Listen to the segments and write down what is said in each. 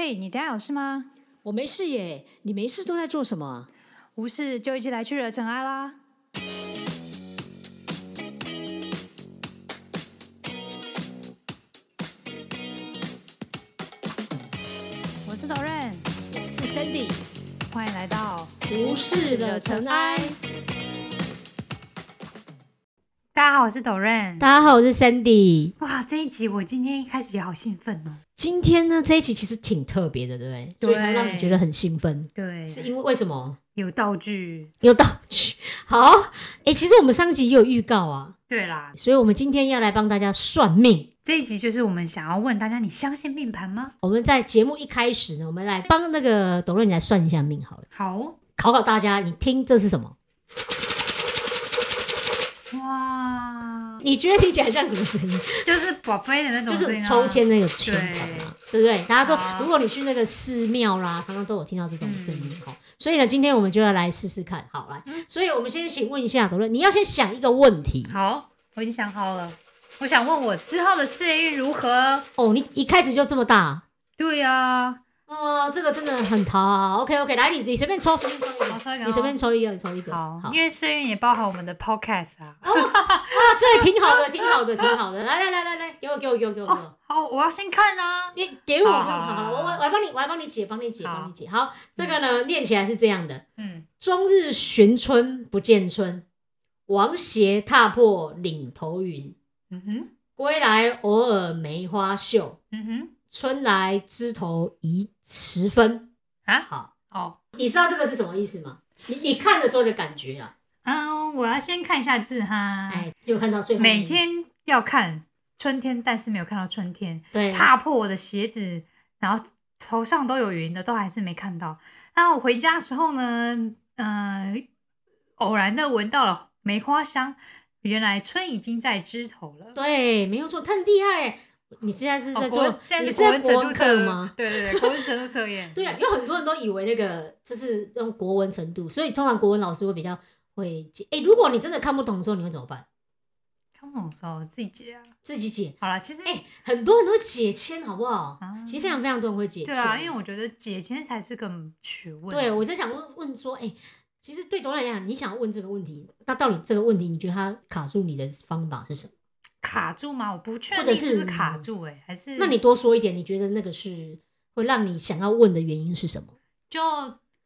嘿，你等下有事吗？我没事耶，你没事都在做什么？无事就一起来去惹尘埃啦！我是导任，我是 Sandy，欢迎来到无事惹尘埃。大家好，我是导任。大家好，我是 Sandy。哇，这一集我今天一开始也好兴奋哦。今天呢，这一集其实挺特别的，对不对？对所以才让你觉得很兴奋，对，是因为为什么？有道具。有道具。好，哎，其实我们上集也有预告啊，对啦，所以我们今天要来帮大家算命。这一集就是我们想要问大家，你相信命盘吗？我们在节目一开始呢，我们来帮那个董瑞你来算一下命好了，好，考考大家，你听这是什么？你觉得听起来像什么声音？就是宝贝的那种就是声音啊抽签那个圈筒嘛，对不对？大家都，如果你去那个寺庙啦，常常都有听到这种声音哈。所以呢，今天我们就要来试试看，好来。所以我们先请问一下董论，你要先想一个问题好，我已经想好了。我想问我之后的事业运如何？哦。你一开始就这么大对呀、哦，这个真的很好。OK OK，来你你随便抽，随便抽一个，抽一个哦你随便抽一个，你抽一个。好，好因为事业运也包含我们的 podcast 啊。啊，这也挺好的，挺好的，挺好的。来来来来来，给我给我给我给我好，我要先看啊。你给我，好好好我我我来帮你，我来帮你解，帮你解，好帮你解。好，这个呢，念起来是这样的。嗯，终日寻春不见春，王鞋踏破岭头云。嗯哼，归来偶尔梅花秀，嗯哼，春来枝头一十分。啊，好，哦，你知道这个是什么意思吗？你你看的时候的感觉啊，嗯，我要先看一下字哈。哎，有看到最后每天要看春天，但是没有看到春天。对踏破我的鞋子，然后头上都有云的，都还是没看到。然后我回家的时候呢，嗯、偶然的闻到了梅花香，原来春已经在枝头了。对，没有错，他很厉害耶。你现在是在哦，做现在你是国文程度吗？？对对对，国文程度测验。对啊，有很多人都以为那个就是用国文程度，所以通常国文老师会比较会解。哎，如果你真的看不懂的时候，你会怎么办？看不懂的时候自己解啊。自己解。好了，其实、哎，很多人都会解签，好不好？啊其实非常非常多人会解签。对啊，因为我觉得解签才是个学问。对，我在想问问说，哎、其实对董来讲，你想问这个问题，那到底这个问题，你觉得它卡住你的方法是什么？卡住吗？我不确定是不是卡住哎、还是那你多说一点，你觉得那个是会让你想要问的原因是什么？就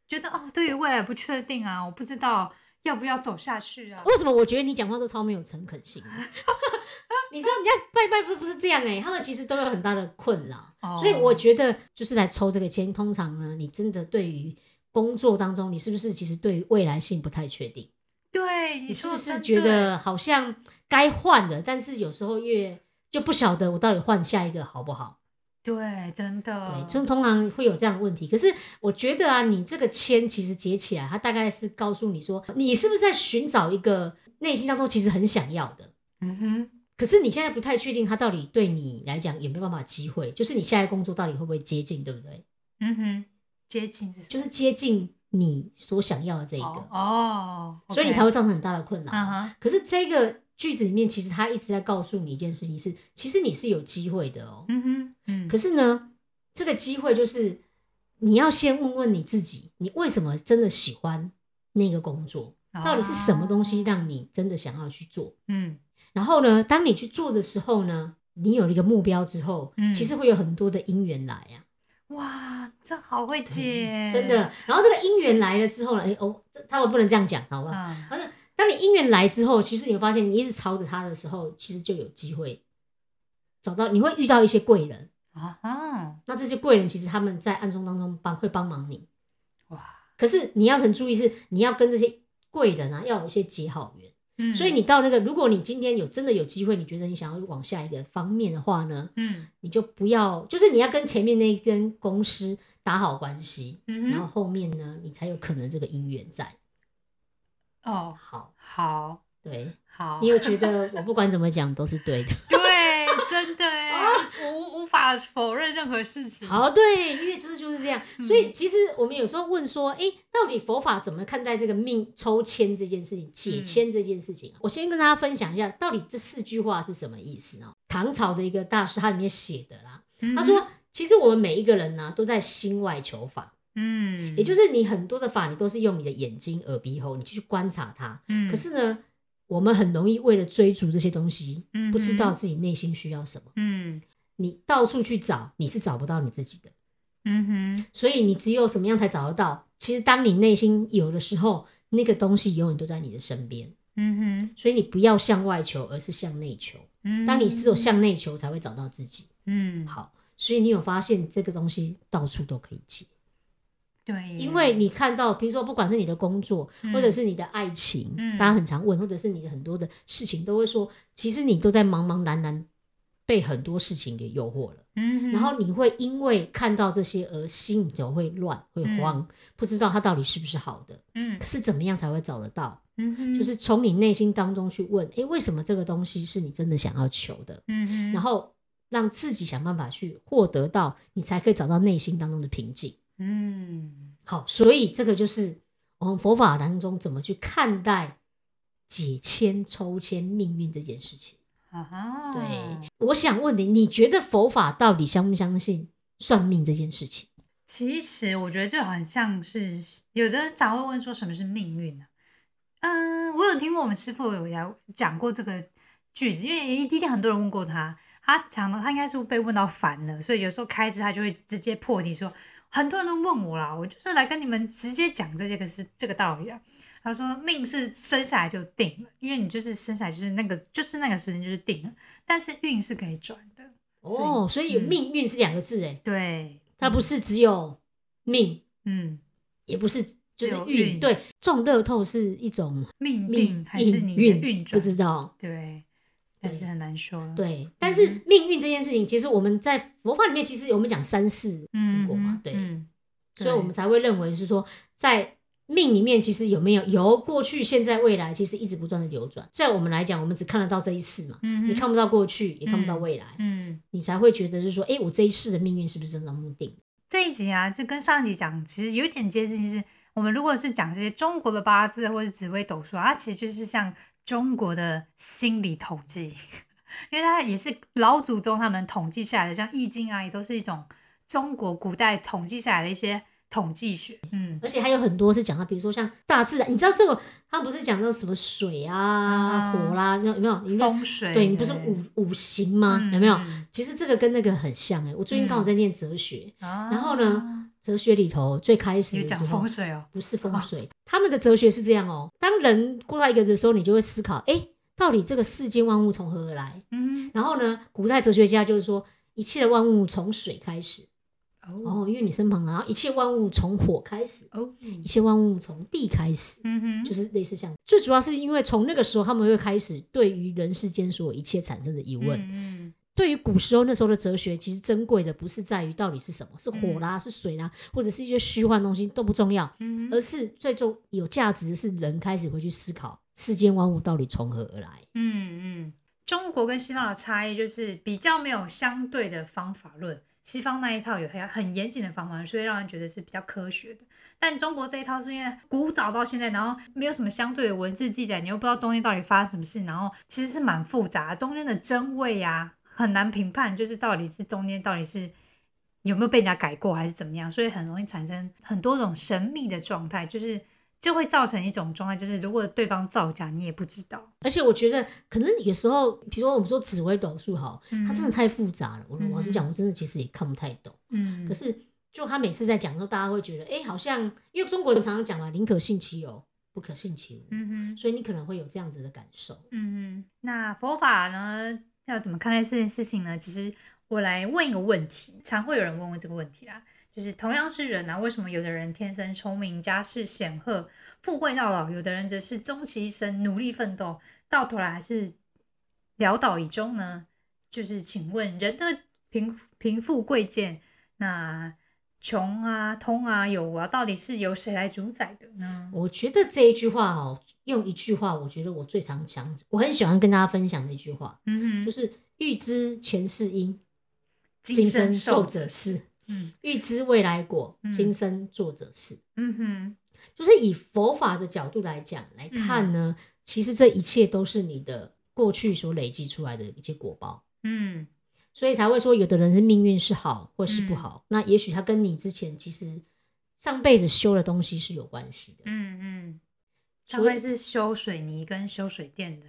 觉得哦，对于未来不确定啊，我不知道要不要走下去啊。为什么我觉得你讲话都超没有诚恳性？你知道人家拜拜不不是这样哎、他们其实都有很大的困扰，哦所以我觉得就是来抽这个签，通常呢，你真的对于工作当中，你是不是其实对于未来性不太确定？对你你是不是觉得好像该换的，但是有时候越就不晓得我到底换下一个好不好？对，真对，的就通常会有这样的问题。可是我觉得啊，你这个签其实结起来，它大概是告诉你说，你是不是在寻找一个内心当中其实很想要的，嗯哼，可是你现在不太确定它到底对你来讲有没有办法机会，就是你下一个工作到底会不会接近，对不对？嗯哼，接近是就是接近你所想要的这一个，哦哦，所以你才会造成很大的困扰。嗯哼，可是这个句子里面，其实他一直在告诉你一件事情是，其实你是有机会的哦。嗯哼，嗯，可是呢，这个机会就是你要先问问你自己，你为什么真的喜欢那个工作？到底是什么东西让你真的想要去做？嗯然后呢，当你去做的时候呢，你有了一个目标之后，嗯其实会有很多的因缘来啊，哇，这好会解，真的。然后这个因缘来了之后呢，哎哦，他们不能这样讲，好不好？嗯，好像当你姻缘来之后，其实你会发现，你一直朝着他的时候，其实就有机会找到，你会遇到一些贵人。啊哈，那这些贵人其实他们在暗中当中帮会帮忙你。哇，可是你要很注意是，你要跟这些贵人啊，要有一些结好缘。嗯，所以你到那个，如果你今天有真的有机会，你觉得你想要往下一个方面的话呢，嗯你就不要，就是你要跟前面那一根公司打好关系，嗯，然后后面呢，你才有可能这个姻缘在。哦，好，好。对，好。你，有觉得我不管怎么讲都是对的。对，真的哎，我无无法否认任何事情。好，对，因为就是就是这样，嗯所以其实我们有时候问说，哎、到底佛法怎么看待这个命抽签这件事情、解签这件事情啊？我先跟大家分享一下，到底这四句话是什么意思呢？唐朝的一个大师他里面写的啦，嗯他说其实我们每一个人呢，都在心外求法，嗯，也就是你很多的法，你都是用你的眼睛、耳鼻喉，你去观察它。嗯，可是呢，我们很容易为了追逐这些东西，嗯不知道自己内心需要什么。嗯你到处去找，你是找不到你自己的。嗯哼，所以你只有什么样才找得到？其实当你内心有的时候，那个东西永远都在你的身边。嗯哼，所以你不要向外求，而是向内求。嗯，当你只有向内求，才会找到自己。嗯，好，所以你有发现这个东西到处都可以借，对，因为你看到，比如说不管是你的工作，嗯或者是你的爱情，嗯大家很常问，或者是你的很多的事情，都会说，其实你都在茫茫然然被很多事情给诱惑了。嗯，然后你会因为看到这些而心里头会乱、会慌，不知道它到底是不是好的。嗯可是怎么样才会找得到？嗯，就是从你内心当中去问，诶，为什么这个东西是你真的想要求的？嗯，然后让自己想办法去获得到，你才可以找到内心当中的平静。嗯好，所以这个就是我们佛法当中怎么去看待解签、抽签、命运这件事情。啊哈，对，我想问你，你觉得佛法到底相不相信算命这件事情？其实我觉得就很像是有的人常会问说什么是命运呢、嗯，我有听过我们师傅有来讲过这个句子，因为一定很多人问过他，他常常他应该是被问到烦了，所以有时候开始他就会直接破题说，很多人都问我啦，我就是来跟你们直接讲这些个是这个道理啊。他说命是生下来就定了，因为你就是生下来就是那个就是那个时间就是定了，但是运是可以转的。哦，所以嗯命运是两个字，哎、对，它不是只有命，嗯，也不是就是运。对，中乐透是一种命命定还是你的运运转不？知道。对，但是很难说。，对，但是命运这件事情，其实我们在佛法里面，其实我们讲三世嗯，所以我们才会认为是说，在命里面，其实有没有由过去、现在、未来，其实一直不断的流转。在我们来讲，我们只看得到这一世嘛，嗯你看不到过去，也看不到未来，嗯，你才会觉得是说，哎，我这一世的命运是不是真的目定？这一集啊，就跟上一集讲，其实有一点接近，是我们如果是讲这些中国的八字或者是紫微斗数啊，它其实就是像中国的心理统计，因为它也是老祖宗他们统计下来的，像易经啊，也都是一种中国古代统计下来的一些统计学。嗯而且还有很多是讲到，比如说像大自然，你知道这个，他们不是讲到什么水啊、嗯火啦，那有没有？风水对你不是五五行吗？嗯有没有？嗯其实这个跟那个很像哎、我最近刚好在念哲学，啊然后呢，哲学里头最开始有讲风水哦，不是风水，他们的哲学是这样哦。当人过到一个的时候，你就会思考，哎，到底这个世间万物从何而来？嗯然后呢，古代哲学家就是说，一切的万物从水开始，哦哦，因为你身旁，然后一切万物从火开始，哦，一切万物从地开始。嗯哼，就是类似像，最主要是因为从那个时候，他们会开始对于人世间所有一切产生的疑问。嗯对于古时候那时候的哲学，其实珍贵的不是在于到底是什么，是火啦，是水啦，或者是一些虚幻东西都不重要，嗯而是最终有价值的是人开始会去思考世间万物到底从何而来。嗯嗯，中国跟西方的差异就是比较没有相对的方法论，西方那一套有很很严谨的方法，所以让人觉得是比较科学的。但中国这一套是因为古早到现在，然后没有什么相对的文字记载，你又不知道中间到底发生什么事，然后其实是蛮复杂，中间的真伪呀、很难评判，就是到底是中间到底是有没有被人家改过还是怎么样，所以很容易产生很多种神秘的状态，就是就会造成一种状态，就是如果对方造假，你也不知道。而且我觉得，可能有时候，比如说我们说紫微斗数好，嗯它真的太复杂了。我嗯老实讲，我真的其实也看不太懂。嗯可是，就他每次在讲的时候，大家会觉得，哎，好像因为中国人常常讲嘛，宁可信其有，不可信其无。嗯哼。所以你可能会有这样子的感受。嗯，嗯，那佛法呢，要怎么看待这件事情呢？其实我来问一个问题，常会有人问我这个问题啦，就是同样是人啊，为什么有的人天生聪明、家世显赫、富贵到老，有的人则是终其一生努力奋斗，到头来还是潦倒以终呢？就是请问人的贫贫富贵贱，那穷啊、通啊、有啊，到底是由谁来主宰的呢？我觉得这一句话哦，用一句话，我觉得我最常讲，我很喜欢跟大家分享的一句话，嗯哼，就是预知前世因，今今生受受者是；嗯欲知未来果嗯，今生做者是。嗯哼。就是以佛法的角度来讲来看呢，其实这一切都是你的过去所累积出来的一些果报。嗯所以才会说有的人是命运是好或是不嗯好，那也许他跟你之前其实上辈子修的东西是有关系的。嗯嗯，所以上辈是修水泥跟修水电的，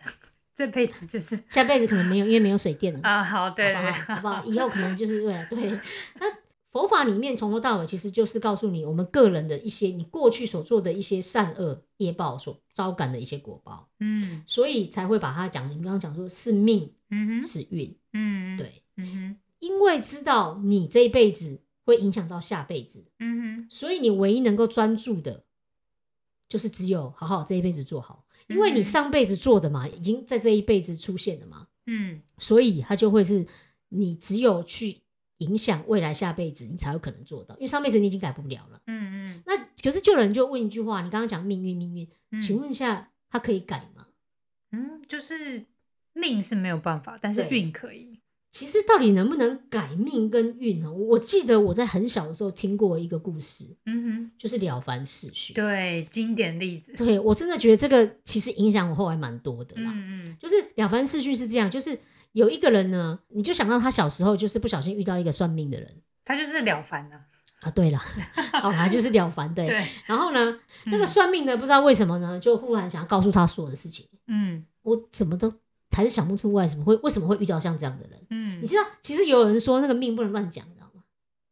这辈子就是下辈子可能没有，因为没有水电了。啊，好，对对好不好？好不好？以后可能就是为了对。那 佛法里面从头到尾其实就是告诉你，我们个人的一些你过去所做的一些善恶业报所招感的一些果报，嗯。所以才会把它讲。你刚刚讲说是命嗯哼，是运，嗯，对，嗯因为知道你这一辈子会影响到下辈子，嗯哼，所以你唯一能够专注的，就是只有好好这一辈子做好，因为你嗯上辈子做的嘛，已经在这一辈子出现了嘛。嗯。所以它就会是你只有去影响未来下辈子，你才有可能做到，因为上辈子你已经改不了了。嗯嗯那可是就有人就问一句话，你刚刚讲命运，命运，嗯，请问一下，它可以改吗？嗯，就是命是没有办法，但是对运可以。其实到底能不能改命跟运呢？我记得我在很小的时候听过一个故事，嗯哼就是《了凡四训哼，》。对，经典例子。对我真的觉得这个其实影响我后来蛮多的啦。嗯嗯就是《了凡四训》是这样，就是有一个人呢，你就想到他小时候就是不小心遇到一个算命的人他就是了凡啊。啊。对了，哦，他就是了凡对。对，然后呢，那个嗯算命的不知道为什么呢，就忽然想要告诉他所有的事情。嗯我怎么都还是想不出为什么会为什么会遇到像这样的人。嗯你，知道，其实有人说那个命不能乱讲，你知道吗？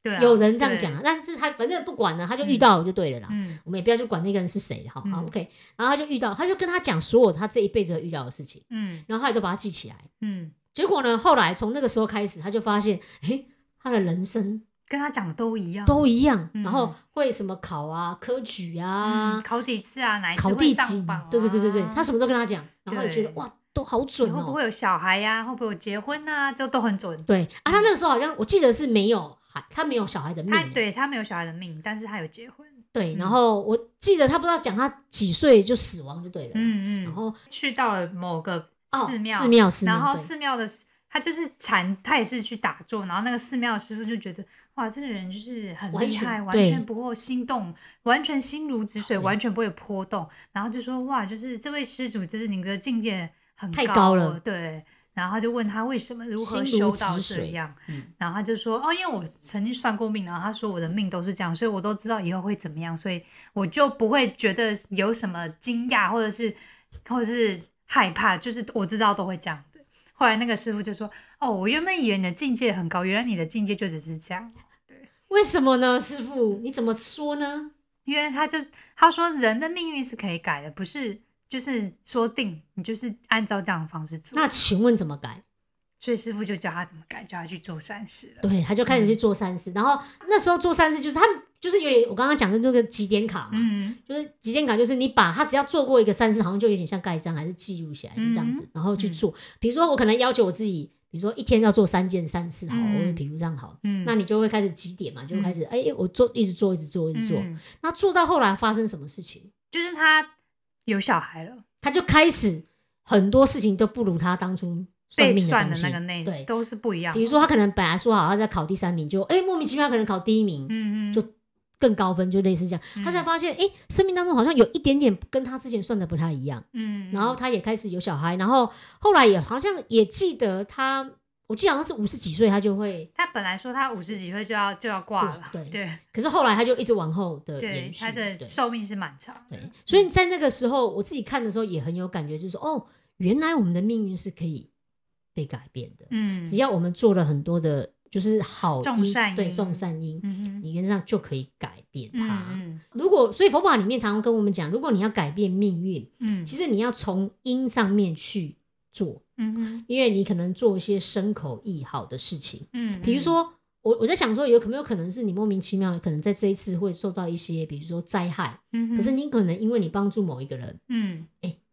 对啊，有人这样讲啊，但是他反正不管了，他就遇到了就对了啦。嗯我们也不要去管那个人是谁，好好嗯 OK。然后他就遇到，他就跟他讲所有他这一辈子会遇到的事情，嗯然后他也都把它记起来。嗯，结果呢，后来从那个时候开始，他就发现，诶，他的人生跟他讲的都一样，都一样，嗯然后会什么考啊、科举啊、嗯考几次啊，哪一次会考第几上榜啊？，对对对对对，他什么都跟他讲，然后也觉得对哇，都好准你会不哦。会有小孩呀？会不会有结婚啊？这都很准。对啊，他那个时候好像我记得是没有孩，他没有小孩的命他欸。对他没有小孩的命，但是他有结婚。对，嗯然后我记得他不知道讲他几岁就死亡就对了。嗯嗯，然后去到了某个哦，寺庙，寺庙，寺庙，然后寺庙的他就是禅，他也是去打坐，然后那个寺庙师傅就觉得哇，这个人就是很厉害，完对。全不会心动，完全心如止水，完全不会波动。然后就说哇，就是这位施主，就是你的境界很太高高了对。然后他就问他为什么如何修到这样，嗯。然后他就说哦，因为我曾经算过命，然后他说我的命都是这样，所以我都知道以后会怎么样，所以我就不会觉得有什么惊讶或者是或者是害怕，就是我知道都会这样的。后来那个师傅就说：“哦，我原本以为你的境界很高，原来你的境界就只是这样。对为什么呢？师傅，你怎么说呢？因为他就他说人的命运是可以改的，不是就是说定你就是按照这样的方式做。那请问怎么改？所以师傅就教他怎么改，叫他去做善事了。对，他就开始去做善事，然后那时候做善事就是他们就是有点我刚刚讲的那个几点卡嘛，嗯。就是几点卡就是你把他只要做过一个三次，好像就有点像盖章还是记录起来，就这样子，然后去做。比如说我可能要求我自己，比如说一天要做三件三次，好，嗯我会比如这样好，嗯，那你就会开始几点嘛，就会开始哎、我做一直做一直做。一直做，嗯。那做到后来发生什么事情？就是他有小孩了，他就开始很多事情都不如他当初算被命的那个内对，都是不一样。比如说他可能本来说好他在考第三名，就哎、莫名其妙可能考第一名，嗯嗯，就更高分，就类似这样，嗯。他才发现哎、生命当中好像有一点点跟他之前算的不太一样，嗯，然后他也开始有小孩，然后后来也好像也记得他，我记得好像是五十几岁他就会，他本来说他五十几岁就要就要挂了，对。对。可是后来他就一直往后的对，延续，他的寿命是蛮长的。对，所以在那个时候，我自己看的时候也很有感觉，就是说，哦，原来我们的命运是可以被改变的，嗯，只要我们做了很多的，就是好因对种善因种善因，嗯你原则上就可以改变它。嗯如果所以佛法里面常常跟我们讲，如果你要改变命运，嗯其实你要从因上面去做，嗯哼因为你可能做一些身口意好的事情，嗯，比如说。我我在想说，有可没有可能是你莫名其妙，可能在这一次会受到一些，比如说灾害，嗯，可是你可能因为你帮助某一个人，嗯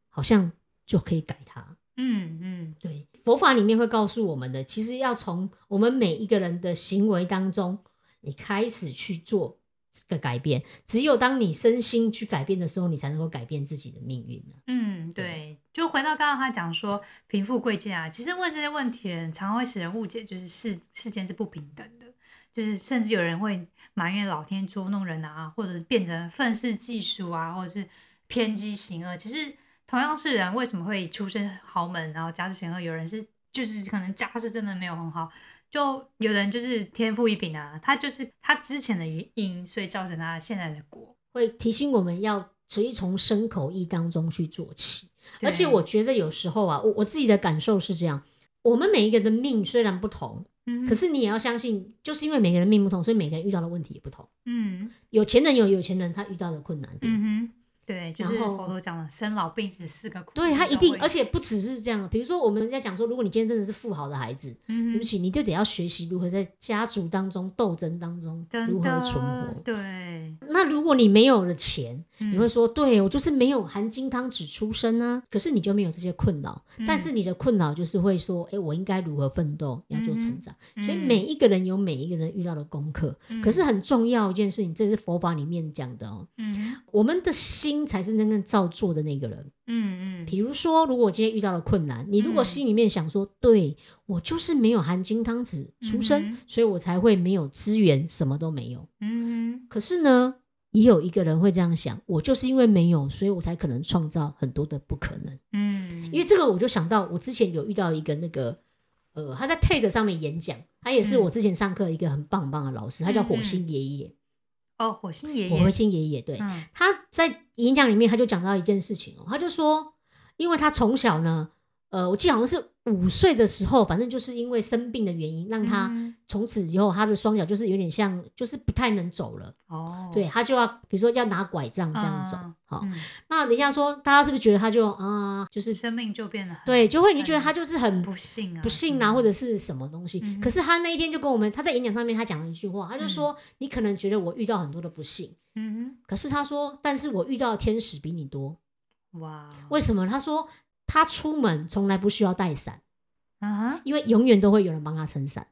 好像就可以改它。嗯嗯对，佛法里面会告诉我们的，其实要从我们每一个人的行为当中，你开始去做这个改变。只有当你身心去改变的时候，你才能够改变自己的命运呢。嗯，对，就回到刚刚他讲说贫富贵贱啊，其实问这些问题的人，常常会使人误解，就是世世间是不平等的，就是甚至有人会埋怨老天捉弄人啊，或者变成愤世嫉俗啊，或者是偏激行恶。其实同样是人，为什么会出身豪门，然后家世显赫？有人是就是可能家世真的没有很好，就有人就是天赋异禀啊，他就是他之前的因，所以造成他现在的果。会提醒我们要直接从身口意当中去做起。而且我觉得有时候啊，我我自己的感受是这样：我们每一个人的命虽然不同，嗯可是你也要相信，就是因为每个人命不同，所以每个人遇到的问题也不同。嗯有钱人有有钱人他遇到的困难点，嗯哼，对，就是后佛陀讲的生老病死四个苦，对他一定，而且且不只是这样。比如说，我们在讲说，如果你今天真的是富豪的孩子，嗯，对不起，你就得要学习如何在家族当中斗争当中如何存活。对，那如果你没有了钱，嗯你会说，对我就是没有含金汤匙出生啊，可是你就没有这些困扰。嗯但是你的困扰就是会说，哎，我应该如何奋斗，要做成长。嗯所以每一个人有每一个人遇到的功课，嗯可是很重要一件事情，这是佛法里面讲的哦。嗯我们的心才是真正造作的那个人。嗯嗯比如说，如果我今天遇到了困难，你如果嗯心里面想说，对我就是没有含金汤匙出生，嗯所以我才会没有资源，什么都没有。嗯可是呢，也有一个人会这样想，我就是因为没有，所以我才可能创造很多的不可能。嗯，因为这个，我就想到我之前有遇到一个那个，呃，他在 TED 上面演讲，他也是嗯。我之前上课一个很棒很棒的老师，他叫火星爷爷，哦，火星爷爷。火，星爷爷，对，嗯。他在演讲里面他就讲到一件事情哦，他就说，因为他从小呢，呃，我记得好像是五岁的时候，反正就是因为生病的原因，让他嗯从此以后他的双脚就是有点像，就是不太能走了。哦，对他就要，比如说要拿拐杖这样走。嗯好，嗯那人家说，大家是不是觉得他就啊，就是生命就变得很对，就会你很觉得他就是很不幸啊，不幸啊，嗯或者是什么东西。嗯可是他那一天就跟我们，他在演讲上面他讲了一句话，他就说，你可能觉得我遇到很多的不幸，嗯可是他说，但是我遇到的天使比你多。哇，为什么？他说他出门从来不需要带伞，啊因为永远都会有人帮他撑伞。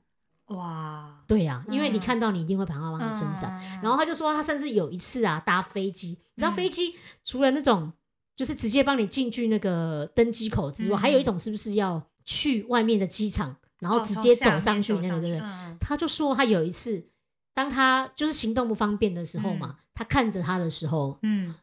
哇，对呀、因为你嗯看到你一定会帮他帮他撑伞。嗯。然后他就说，他甚至有一次啊，搭飞机，你知道嗯飞机除了那种就是直接帮你进去那个登机口之外，嗯。还有一种是不是要去外面的机场，然后哦直接走上去那个，对不对？嗯他就说他有一次，当他就是行动不方便的时候嘛，他看着他的时候，嗯，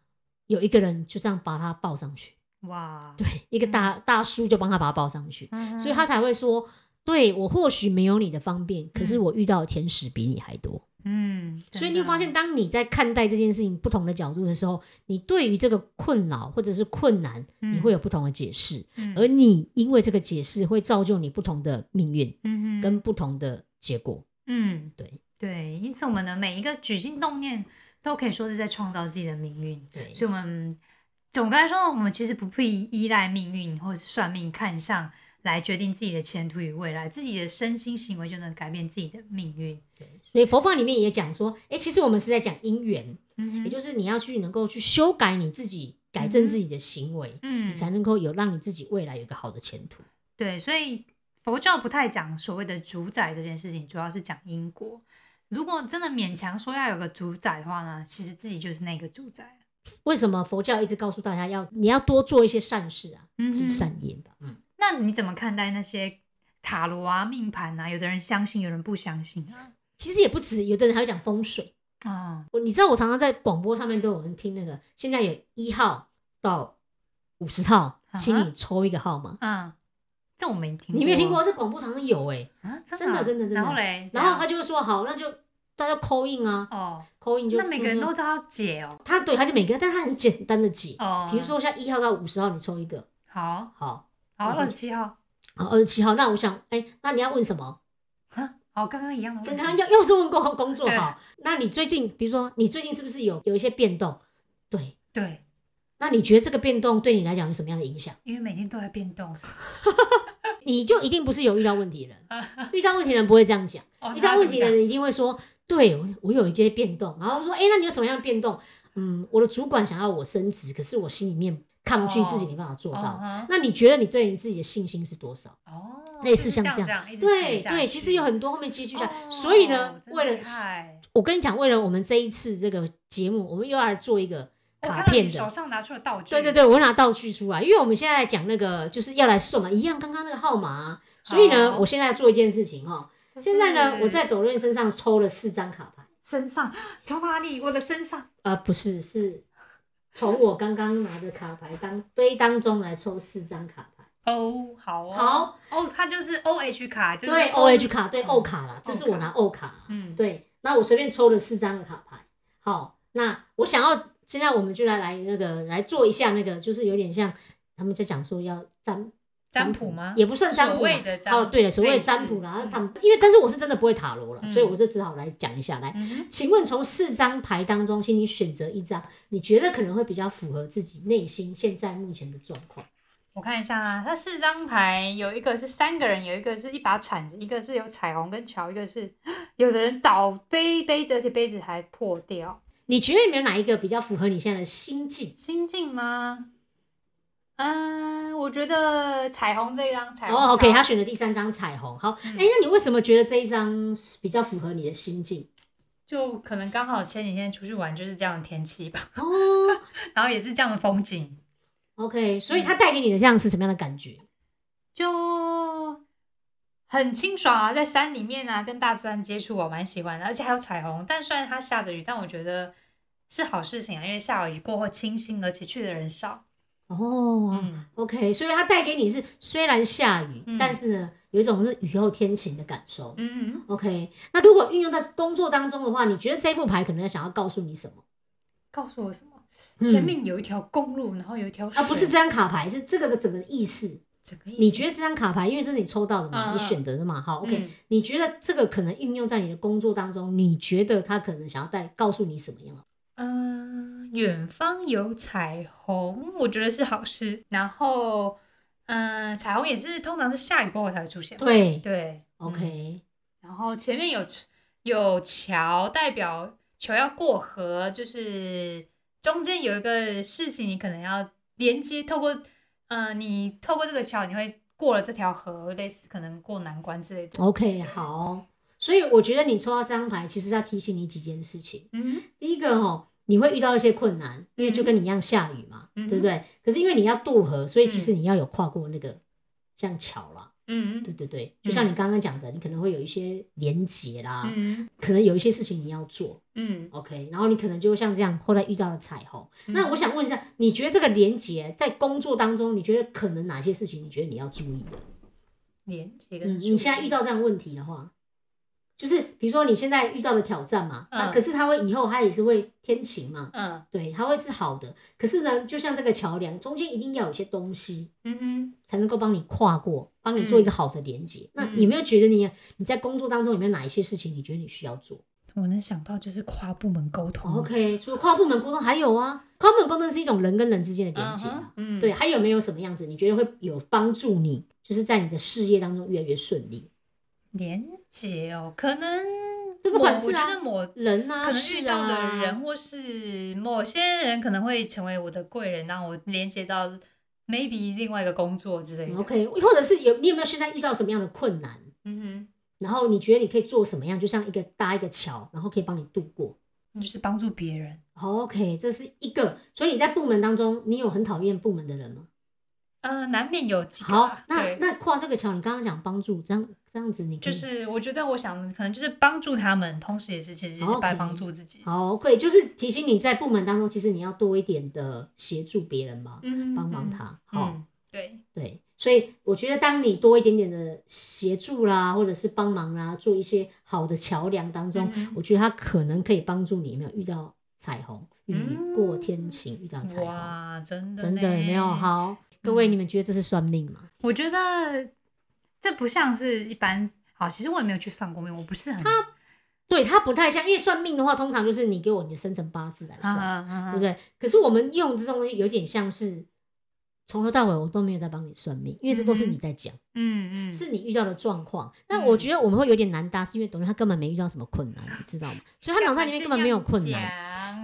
有一个人就这样把他抱上去，哇，对，一个大、大叔就帮他把他抱上去，嗯所以他才会说。对我或许没有你的方便，可是嗯我遇到的天使比你还多。嗯，所以你会发现，当你在看待这件事情不同的角度的时候，你对于这个困扰或者是困难，嗯你会有不同的解释，嗯而你因为这个解释会造就你不同的命运嗯跟不同的结果。嗯对对，因此我们的每一个举心动念都可以说是在创造自己的命运。对，所以，我们总的来说，我们其实不必依赖命运或者是算命看相来决定自己的前途与未来，自己的身心行为就能改变自己的命运。所以佛法里面也讲说，哎，其实我们是在讲因缘，嗯也就是你要去能够去修改你自己，改正自己的行为，嗯你才能够有让你自己未来有一个好的前途。对，所以佛教不太讲所谓的主宰这件事情，主要是讲因果。如果真的勉强说要有个主宰的话呢，其实自己就是那个主宰。为什么佛教一直告诉大家要你要多做一些善事啊，积嗯善业吧？嗯。那你怎么看待那些塔罗啊、命盘啊？有的人相信，有人不相信啊。其实也不止，有的人还会讲风水。啊、我你知道，我常常在广播上面都有人听那个，现在有一号到五十号，啊请你抽一个号码。嗯，这我没听过，你没有听过？这广播常常有哎、啊？真真的啊真的真的然后嘞，然后他就会说好，那就大家扣印啊，哦，扣印就那每个人都都要解哦。他对他就每个，但他很简单的解，哦，比如说像一号到五十号你抽一个，好。好，好嗯二十七号，好二十七号，那我想哎、那你要问什么？哈？好刚刚一样的刚刚又又是问工工作对。好，那你最近比如说你最近是不是有有一些变动？对，对，那你觉得这个变动对你来讲有什么样的影响？因为每天都在变动。你就一定不是有遇到问题的人，遇到问题的人不会这样讲，哦遇到问题的人一定会说，对我我有一些变动，然后说，哎、那你有什么样的变动？嗯，我的主管想要我升职，可是我心里面抗拒自己没办法做到。哦那你觉得你对你自己的信心是多少？哦，类似就是像这样对对，其实有很多后面接续下来，哦所以呢，真为了我跟你讲，为了我们这一次这个节目，我们又要来做一个卡片的。手上拿出了道具，对对对，我会拿道具出来，因为我们现在讲那个就是要来送嘛，一样刚刚那个号码啊、所以呢，我现在做一件事情哈、这是现在呢，我在抖瑞身上抽了四张卡牌，身上，从哪里？我的身上。呃，不是，是从我刚刚拿的卡牌当堆当中来抽四张卡牌。哦，好哦，好哦，它就是 O H 卡，就是对 O O H 卡，对 O 卡啦，这是我拿 O 卡。嗯，对，那我随便抽了四张的卡牌。好，那我想要现在我们就来来那个来做一下那个，就是有点像他们就讲说要占占卜吗？也不算占卜，哦，对了，所谓的占卜啦，嗯他们因为但是我是真的不会塔罗了，嗯所以我就只好来讲一下。来，请问从四张牌当中，请你选择一张，你觉得可能会比较符合自己内心现在目前的状况。我看一下啊，它四张牌有一个是三个人，有一个是一把铲子，一个是有彩虹跟桥，一个是有的人倒杯杯子，而且杯子还破掉。你觉得有没有哪一个比较符合你现在的心境？心境吗？嗯，我觉得彩虹这一张彩虹哦，OK，他选的第三张彩虹。好，哎、嗯那你为什么觉得这一张比较符合你的心境？就可能刚好前几天出去玩就是这样的天气吧，哦 然后也是这样的风景，，OK，所以它带给你的这样是什么样的感觉？就很清爽啊，在山里面啊，跟大自然接触，我蛮喜欢的，而且还有彩虹。但虽然它下着雨，但我觉得是好事情啊，因为下雨过后清新，而且去的人少。哦、嗯 o k 所以它带给你是虽然下雨，嗯但是呢，有一种是雨后天晴的感受。嗯，OK，那如果运用在工作当中的话，你觉得这副牌可能要想要告诉你什么？告诉我什么？嗯前面有一条公路，然后有一条啊，不是这张卡牌，是这个的整个意思。整个意思。你觉得这张卡牌，因为这是你抽到的嘛，你选择的嘛，好，OK，、嗯你觉得这个可能运用在你的工作当中，你觉得它可能想要带告诉你什么样？嗯，远方有彩虹，我觉得是好事。然后，嗯，彩虹也是通常是下雨过后才会出现嘛。对对，OK，、然后前面有有桥，代表球要过河，就是中间有一个事情，你可能要连接，透过呃，你透过这个桥，你会过了这条河，类似可能过难关之类的。OK，好。所以我觉得你抽到这张牌，其实要提醒你几件事情。嗯第一个哦，你会遇到一些困难，因为就跟你一样下雨嘛，嗯对不对？可是因为你要渡河，所以其实你要有跨过那个像桥啦，嗯。对对对，就像你刚刚讲的，你可能会有一些连结啦，嗯。可能有一些事情你要做嗯，OK，然后你可能就会像这样，后来遇到了彩虹。嗯。那我想问一下，你觉得这个连结在工作当中，你觉得可能哪些事情你觉得你要注意的？连接嗯，你现在遇到这样问题的话，就是比如说你现在遇到的挑战嘛，那、嗯可是它会以后它也是会天晴嘛，嗯对，它会是好的。可是呢，就像这个桥梁中间一定要有一些东西嗯哼才能够帮你跨过，帮你做一个好的连接。那有没有觉得你你在工作当中有没有哪一些事情你觉得你需要做、我能想到就是跨部门沟通。o k 除了跨部门沟通，还有啊，跨部门沟通是一种人跟人之间的连接啊。嗯，对，还有没有什么样子？你觉得会有帮助你，就是在你的事业当中越来越顺利？连接哦，可能就不管某我觉得某人啊，可能遇到的啊人，或是某些人可能会成为我的贵人，让我连接到 maybe 另外一个工作之类的。OK，或者是有你有没有现在遇到什么样的困难？嗯哼然后你觉得你可以做什么样？就像一个搭一个桥，然后可以帮你度过。就是帮助别人。OK，这是一个。所以你在部门当中，你有很讨厌部门的人吗？呃，难免有几个好啊，那，那跨这个桥，你刚刚讲帮助，这样这样子你就是我觉得我想可能就是帮助他们，同时也是其实也是 OK 在帮助自己。好，可以就是提醒你在部门当中，其实你要多一点的协助别人嘛，嗯帮忙他。好，嗯，对，对，所以我觉得当你多一点点的协助啦，或者是帮忙啦，做一些好的桥梁当中，嗯我觉得他可能可以帮助你有没有遇到彩虹，雨嗯过天晴，遇到彩虹，哇，真的真的有没有？好，各位，你们觉得这是算命吗？我觉得这不像是一般。好，其实我也没有去算过命，我不是很。他对，他不太像，因为算命的话，通常就是你给我你的生辰八字来算，啊对不对？可是我们用这种东西有点像是从头到尾我都没有在帮你算命，因为这都是你在讲。嗯嗯，是你遇到的状况。那我觉得我们会有点难搭，是因为董事他根本没遇到什么困难，你知道吗？所以他脑袋里面根本没有困，难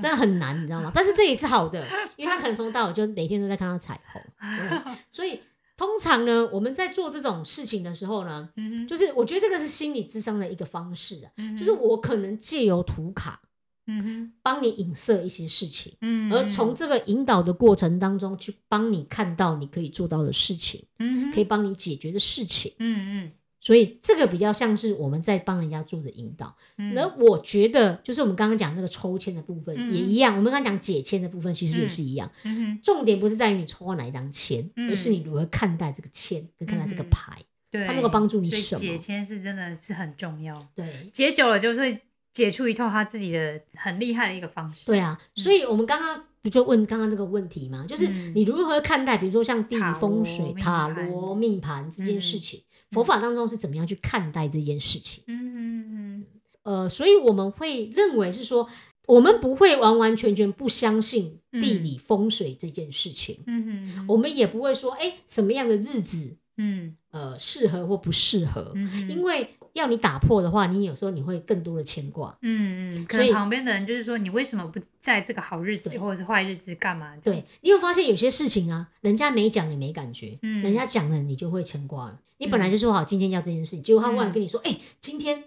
真的很难，你知道吗？但是这也是好的，因为他可能从头到尾就每天都在看到彩虹。所以通常呢，我们在做这种事情的时候呢，嗯哼，就是我觉得这个是心理智商的一个方式啊，嗯就是我可能借由图卡嗯哼，帮你影射一些事情。嗯，而从这个引导的过程当中，去帮你看到你可以做到的事情，嗯，可以帮你解决的事情。嗯嗯所以这个比较像是我们在帮人家做的引导。嗯那我觉得就是我们刚刚讲那个抽签的部分、嗯也一样，我们刚刚讲解签的部分其实也是一样。嗯，重点不是在于你抽到哪一张签，嗯而是你如何看待这个签，跟看待这个牌。对，它能够帮助你什么解签是真的是很重要，对，解久了就是会解出一套他自己的很厉害的一个方式。对啊，所以我们刚刚不就问刚刚那个问题吗？就是嗯你如何看待，比如说像地理风水、塔盘罗、命盘这件事情，佛法当中是怎么样去看待这件事情？嗯嗯嗯呃，所以我们会认为是说，我们不会完完全全不相信地理风水这件事情，嗯嗯，我们也不会说，哎，什么样的日子嗯。呃适合或不适合，嗯因为要你打破的话，你有时候你会更多的牵挂。嗯嗯，可所以能旁边的人就是说，你为什么不在这个好日子对。或者是坏日子干嘛？对，你有发现有些事情啊，人家没讲你没感觉，嗯人家讲了你就会牵挂了。你本来就说好今天要这件事情，结果他忽然跟你说，哎、今天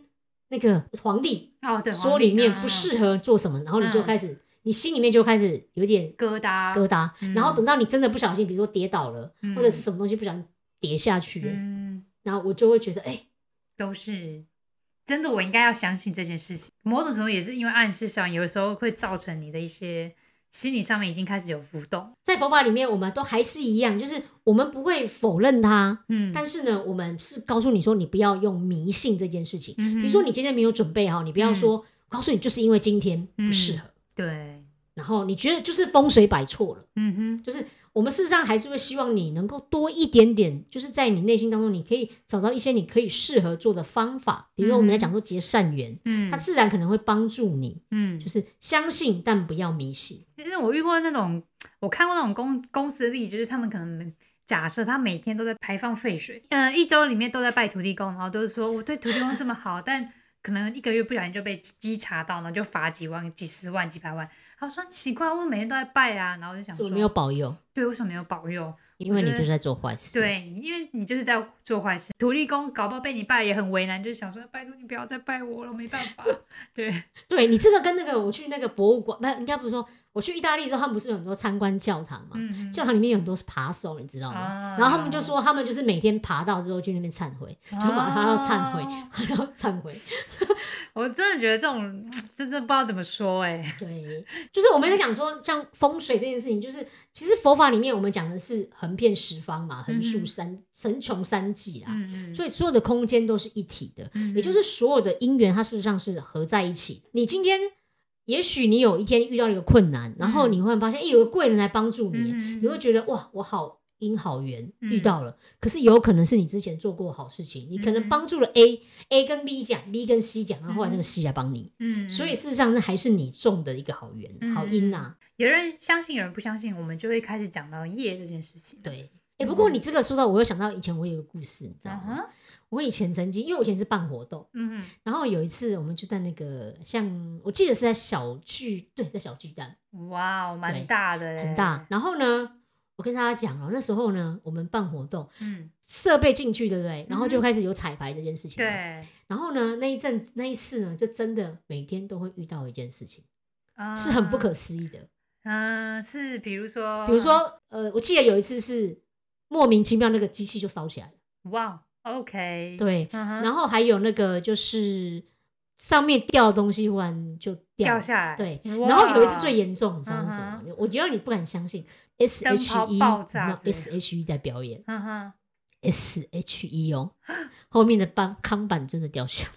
那个皇帝哦，对，说里面不是适合做什么，然后你就嗯开始，你心里面就开始有点疙瘩，疙瘩，嗯。然后等到你真的不小心，比如说跌倒了，嗯。或者是什么东西不小心跌下去了，嗯，然后我就会觉得，哎、都是真的，我应该要相信这件事情。某种程度也是因为暗示上，有的时候会造成你的一些心理上面已经开始有浮动。在佛法里面，我们都还是一样，就是我们不会否认它，嗯，但是呢，我们是告诉你说，你不要用迷信这件事情。嗯比如说你今天没有准备好，你不要说，我告诉你就是因为今天不适合，对，然后你觉得就是风水摆错了，嗯哼，就是我们事实上还是会希望你能够多一点点，就是在你内心当中，你可以找到一些你可以适合做的方法。比如说我们在讲说结善缘，嗯它自然可能会帮助你，嗯就，是相信但不要迷信。因为我遇过那种，我看过那种公公司的例子，就是他们可能假设他每天都在排放废水，嗯、一周里面都在拜土地公，然后都是说我对土地公这么好，但可能一个月不小心就被稽查到，然后就罚几万、几十万、几百万。他说奇怪，我每天都在拜啊，然后我就想说，没有保佑，对，为什么没有保佑？因为你就是在做坏事。，对，因为你就是在做坏事。土地公搞不好被你拜也很为难，就是想说拜托你不要再拜我了，没办法。对，对你这个跟那个我去那个博物馆，那，应该不是说我去意大利的时候，他们不是有很多参观教堂嘛？嗯教堂里面有很多是扒手，你知道吗？啊然后他们就说，他们就是每天爬到之后去那边忏悔，就把他要忏悔，哦他要忏悔。我真的觉得这种真的不知道怎么说哎、对，就是我们在讲说，像风水这件事情，就是其实佛法里面我们讲的是横遍十方嘛，横竖三神穷三际啦。嗯嗯，所以所有的空间都是一体的，嗯也就是所有的因缘，它事实上是合在一起。你今天，也许你有一天遇到一个困难，然后你会发现，哎、有个贵人来帮助你，嗯你会觉得哇，我好因好缘嗯。遇到了。可是有可能是你之前做过好事情，你可能嗯帮助了 A，A 跟 B 讲，B 跟 C 讲，然后后来那个 C 来帮你，嗯，所以事实上那还是你种的一个好缘、嗯好因呐、有人相信，有人不相信，我们就会开始讲到业这件事情。对，哎、不过你这个说到，我又想到以前我有一个故事，你知道吗？我以前曾经，因为我以前是办活动。嗯哼，然后有一次，我们就在那个像我记得是在小巨，对，在小巨蛋哇蛮大的，很大。，然后呢，我跟大家讲哦，那时候呢，我们办活动，嗯，设备进去，对不对？然后就开始有彩排这件事情。。对，然后呢，那一阵那一次呢，就真的每天都会遇到一件事情，啊是很不可，思议的。嗯，是比如说，比如，说，呃，我记得有一次是莫名其妙那个机器就烧起来了，哇，OK，，对。然后还有那个就是上面掉的东西忽然就掉掉下来，对，哇。然后有一次最严重，你知道是什么？嗯？我觉得你不敢相信，S 灯 H 泡 E 爆炸之类的 S H E 在表演。嗯哼，，S H E 哦，后面的板康板真的掉下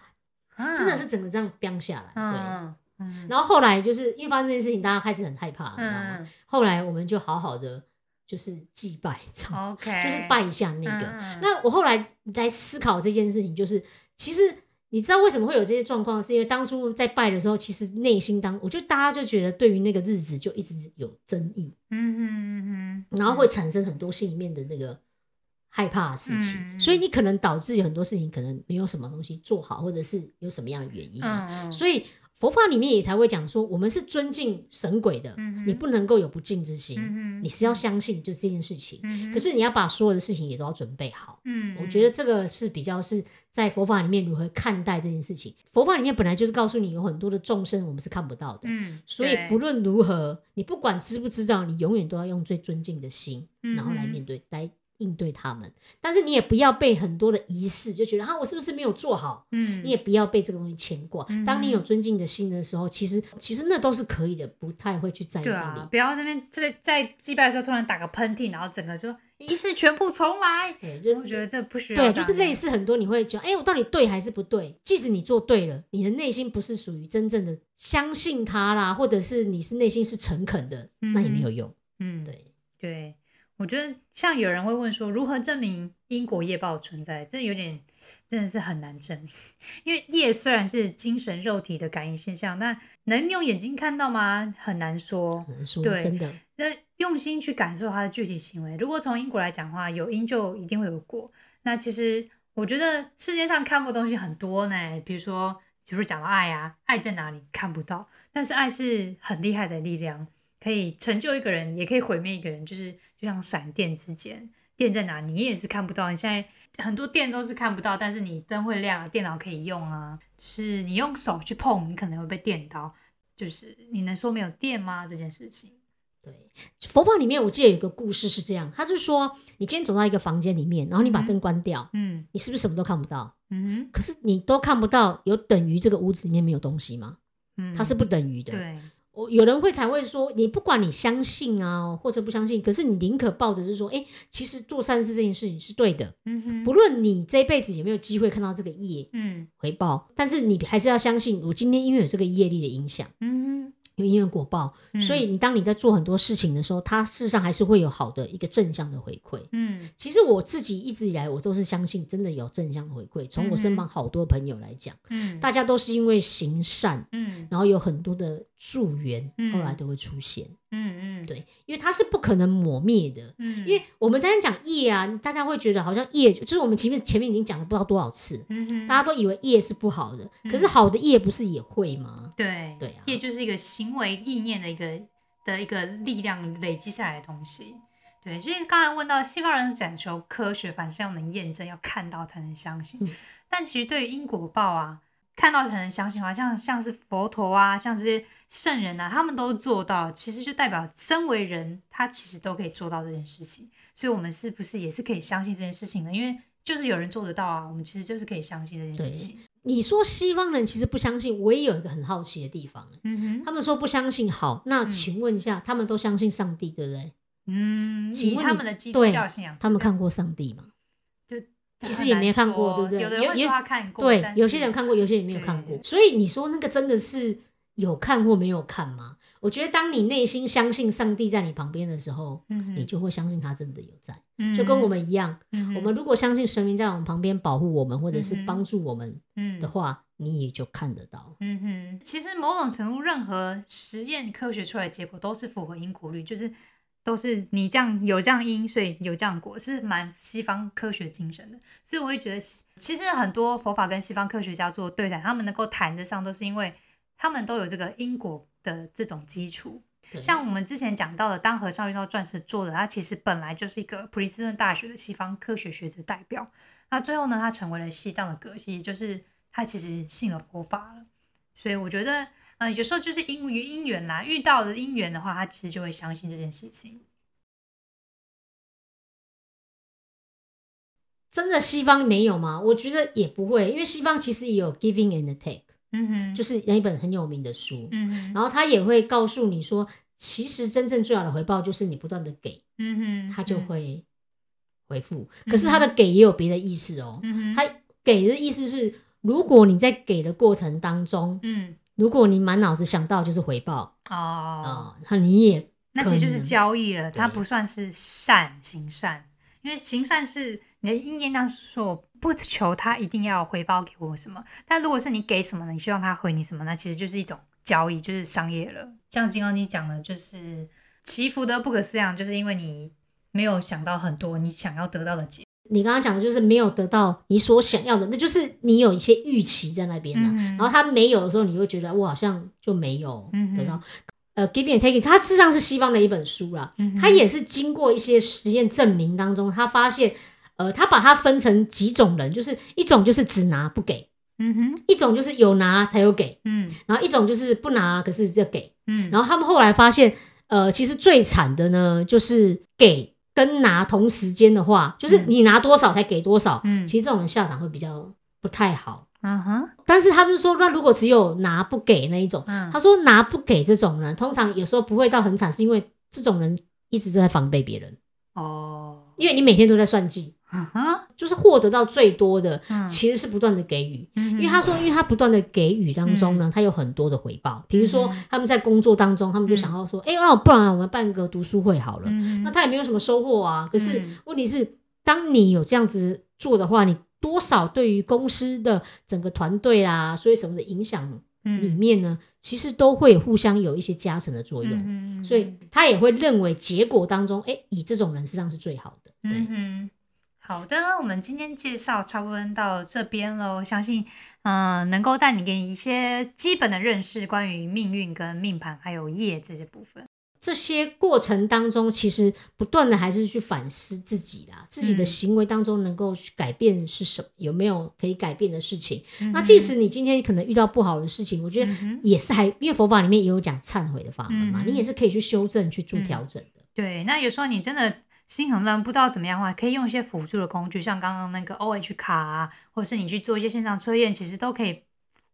来，啊。真的是整个这样掉下来。对，嗯。嗯然后后来就是因为发生这件事情，大家开始很害怕，你知道吗？嗯。后来我们就好好的就是祭拜，你知道吗，OK，就是拜一下那个。嗯。那我后来来思考这件事情，就是其实你知道为什么会有这些状况，是因为当初在拜的时候，其实内心当，我觉得大家就觉得对于那个日子就一直有争议，嗯哼嗯哼，然后会产生很多心里面的那个害怕的事情，嗯。所以你可能导致有很多事情可能没有什么东西做好，或者是有什么样的原因啊、嗯嗯，所以佛法里面也才会讲说，我们是尊敬神鬼的，嗯你不能够有不敬之心，嗯你是要相信就是这件事情。嗯可是你要把所有的事情也都要准备好。嗯，我觉得这个是比较是在佛法里面如何看待这件事情。佛法里面本来就是告诉你有很多的众生我们是看不到的，嗯，所以不论如何，你不管知不知道，你永远都要用最尊敬的心，嗯然后来面对，来应对他们。但是你也不要被很多的仪式就觉得啊，我是不是没有做好？嗯，你也不要被这个东西牵挂。嗯当你有尊敬的心的时候，其实其实那都是可以的，不太会去在意对到你。啊，不要这边在在祭拜的时候突然打个喷嚏，然后整个就仪式全部重来。对，就我觉得这不需要对，就是类似很多你会觉得，哎、我到底对还是不对？即使你做对了，你的内心不是属于真正的相信他啦，或者是你是内心是诚恳的，那也没有用。嗯，对，对，我觉得像有人会问说，如何证明因果业报存在？这有点真的是很难证明，因为业虽然是精神肉体的感应现象，但能用眼睛看到吗？很难说。对真的，那用心去感受它的具体行为。如果从因果来讲的话，有因就一定会有果。那其实我觉得世界上看不的东西很多呢，比如说，就是讲到爱啊，爱在哪里看不到，但是爱是很厉害的力量，可以成就一个人，也可以毁灭一个人，就是就像闪电之间，电在哪你也是看不到。你现在很多电都是看不到，但是你灯会亮啊，电脑可以用啊，就是你用手去碰，你可能会被电到。就是你能说没有电吗？这件事情，对。佛法里面我记得有个故事是这样，他就说，你今天走到一个房间里面，然后你把灯关掉，嗯你是不是什么都看不到？嗯哼可是你都看不到，有等于这个屋子里面没有东西吗？嗯它是不等于的。对，我有人会才会说，你不管你相信啊，或者不相信，可是你宁可抱着是说，哎、其实做善事这件事情是对的，嗯哼，不论你这辈子有没有机会看到这个业嗯。回报，但是你还是要相信，我今天因为有这个业力的影响，嗯因为因为果报，哼，所以你当你在做很多事情的时候，它事实上还是会有好的一个正向的回馈。嗯。其实我自己一直以来，我都是相信真的有正向回馈。从我身旁好多朋友来讲，嗯。大家都是因为行善，嗯。然后有很多的助缘，嗯后来都会出现。嗯嗯对，因为它是不可能抹灭的。嗯，因为我们在讲业啊，大家会觉得好像业，就是我们前面前面已经讲了不知道多少次，大家都以为业是不好的，嗯可是好的业不是也会吗？对对啊业就是一个行为意念的一个的一个力量累积下来的东西。对，所以刚才问到西方人讲求科学，凡事要能验证，要看到才能相信。嗯但其实对于因果报啊，看到才能相信的话，像像是佛陀啊，像这些圣人啊，他们都做到，其实就代表身为人，他其实都可以做到这件事情。所以，我们是不是也是可以相信这件事情呢？因为就是有人做得到啊，我们其实就是可以相信这件事情。你说西方人其实不相信，我也有一个很好奇的地方，嗯哼，他们说不相信，好，那嗯请问一下，他们都相信上帝，对不对？嗯，请问他们的基督教信仰他们看过上帝吗？就其实也没看过对不对有人会说他看过，对有些人看过，有些人没有看过。所以你说那个真的是有看或没有看吗？我觉得当你内心相信上帝在你旁边的时候，嗯，你就会相信他真的有在，嗯就跟我们一样。嗯我们如果相信神明在我们旁边保护我们，或者是帮助我们嗯的话，你也就看得到。嗯哼，其实某种程度，任何实验科学出来的结果都是符合因果律，就是都是你这样有这样因，所以有这样果，是蛮西方科学精神的。所以我会觉得，其实很多佛法跟西方科学家做对谈，他们能够谈得上，都是因为他们都有这个因果的这种基础。像我们之前讲到的，当和尚遇到钻石做的，他其实本来就是一个普林斯顿大学的西方科学学者代表。那最后呢，他成为了西藏的格西，就是他其实信了佛法了。所以我觉得，呃，有时候就是因于因缘啦，遇到的因缘的话，他其实就会相信这件事情。真的西方没有吗？我觉得也不会，因为西方其实也有 giving and take，嗯哼，就是那一本很有名的书，嗯哼，然后他也会告诉你说，其实真正最好的回报就是你不断的给，嗯哼，他就嗯，会回复。可是他的给也有别的意思哦，嗯哼，他给的意思是，如果你在给的过程当中，嗯，如果你满脑子想到就是回报哦，啊，那你也那其实就是交易了，它不算是善行善，因为行善是你的意念当中说我不求他一定要回报给我什么，但如果是你给什么呢，你希望他回你什么，那其实就是一种交易，就是商业了。像金刚经讲的，就是祈福的不可思量，就是因为你没有想到很多你想要得到的结果。你刚刚讲的就是没有得到你所想要的，那就是你有一些预期在那边了、嗯。然后他没有的时候，你会觉得我好像就没有得到。呃，Give and Take，它事实上是西方的一本书啦，嗯它也是经过一些实验证明当中，他发现，呃，他把它分成几种人，就是一种就是只拿不给，嗯哼，一种就是有拿才有给，嗯。然后一种就是不拿可是就给。嗯，然后他们后来发现，呃，其实最惨的呢，就是给跟拿同时间的话，就是你拿多少才给多少，嗯。其实这种人下场会比较不太好。嗯哼，但是他们说，那如果只有拿不给那一种，嗯。他说拿不给这种人，通常有时候不会到很惨，是因为这种人一直都在防备别人，哦，因为你每天都在算计，嗯哼，就是获得到最多的，嗯。其实是不断的给予。因因为他说，因为他不断的给予当中呢，他有很多的回报，比如说嗯他们在工作当中，他们就想要说，哎、那不然我们办个读书会好了，嗯那他也没有什么收获啊。可是嗯问题是，当你有这样子做的话，你多少对于公司的整个团队啦，所以什么的影响里嗯面呢，其实都会互相有一些加成的作用。嗯所以他也会认为结果当中，哎、以这种人实际上是最好的。对，好的，我们今天介绍差不多到这边喽。相信，嗯、能够带你给你一些基本的认识，关于命运跟命盘还有业这些部分。这些过程当中，其实不断的还是去反思自己啦，自己的嗯行为当中能够去改变是什么，有没有可以改变的事情。那嗯即使你今天可能遇到不好的事情，我觉得也是还，因为佛法里面也有讲忏悔的法门嘛，嗯你也是可以去修正、去做调整的。对，那有时候你真的心很乱，不知道怎么样的话，可以用一些辅助的工具，像刚刚那个 OH 卡啊，或者是你去做一些线上测验，其实都可以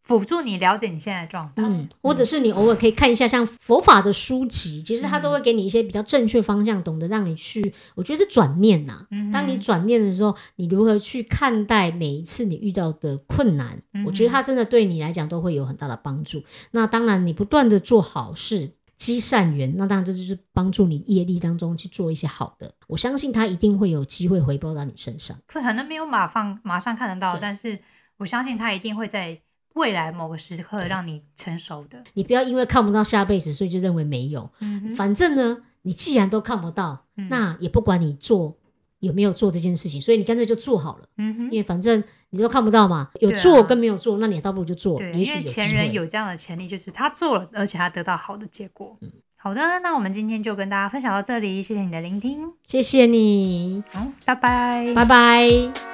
辅助你了解你现在的状态。嗯，或者是你偶尔可以看一下像佛法的书籍，其实它都嗯会给你一些比较正确方向，懂得让你去，我觉得是转念呐、嗯当你转念的时候，你如何去看待每一次你遇到的困难？嗯我觉得它真的对你来讲都会有很大的帮助。那当然，你不断的做好事。积善缘，那当然这就是帮助你业力当中去做一些好的，我相信他一定会有机会回报到你身上。可可能没有马上马上看得到，但是我相信他一定会在未来某个时刻让你成熟的。你不要因为看不到下辈子，所以就认为没有。嗯，反正呢，你既然都看不到，嗯那也不管你做有没有做这件事情，所以你干脆就做好了，嗯哼因，为反正你都看不到嘛，有做跟没有做，那你倒不如就做，因为前人。有这样的潜力，就是他做了，而且他得到好的结果。嗯好的，那我们今天就跟大家分享到这里，谢谢你的聆听，谢谢你，好，拜拜。拜拜。